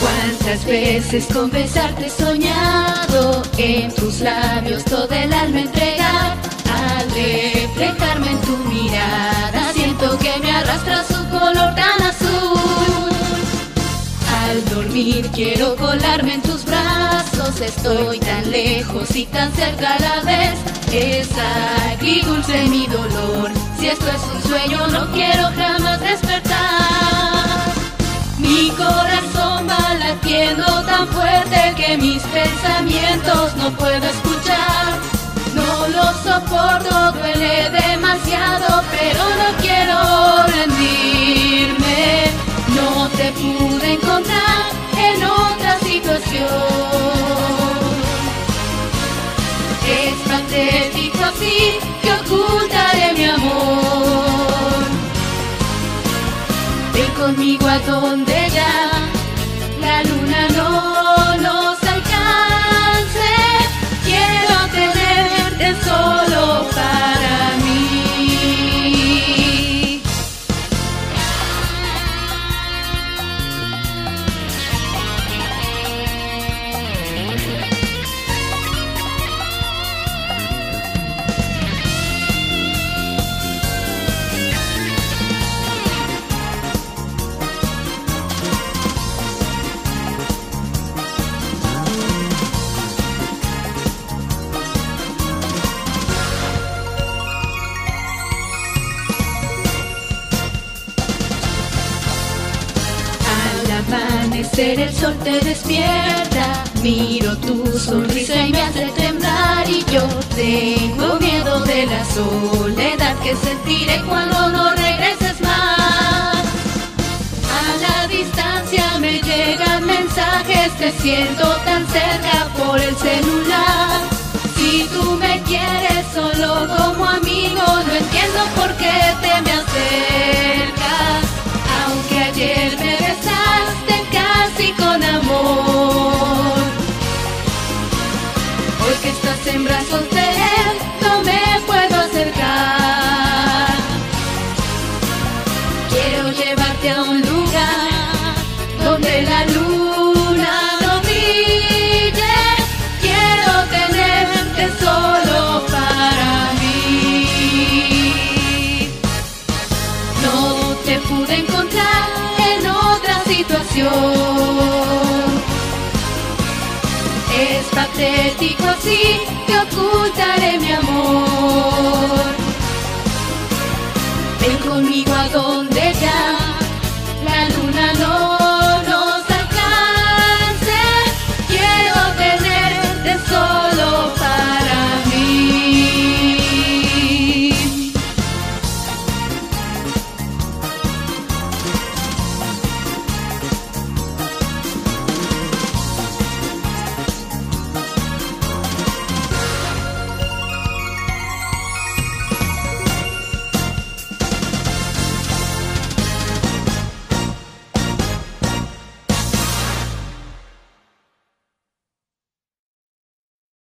Cuántas veces con besarte he soñado, en tus labios todo el alma entregar. Al reflejarme en tu mirada, siento que me arrastra su color tan azul. Al dormir quiero colarme en tus brazos, estoy tan lejos y tan cerca a la vez. Es agridulce mi dolor, si esto es un sueño no quiero jamás mis pensamientos no puedo escuchar. No lo soporto, duele demasiado, pero no quiero rendirme. No te pude encontrar en otra situación. Es patético así que ocultaré mi amor. Ven conmigo a donde amanecer el sol te despierta, miro tu sonrisa y me hace temblar y yo tengo miedo de la soledad que sentiré cuando no regreses más. A la distancia me llegan mensajes, te siento tan cerca por el celular. Con amor. Hoy que estás en brazos de él, no me puedo acercar. Quiero llevarte a un lugar donde la luna no brille. Quiero tenerte solo para mí. No te pude encontrar en otra situación. Patético así que ocultaré mi amor.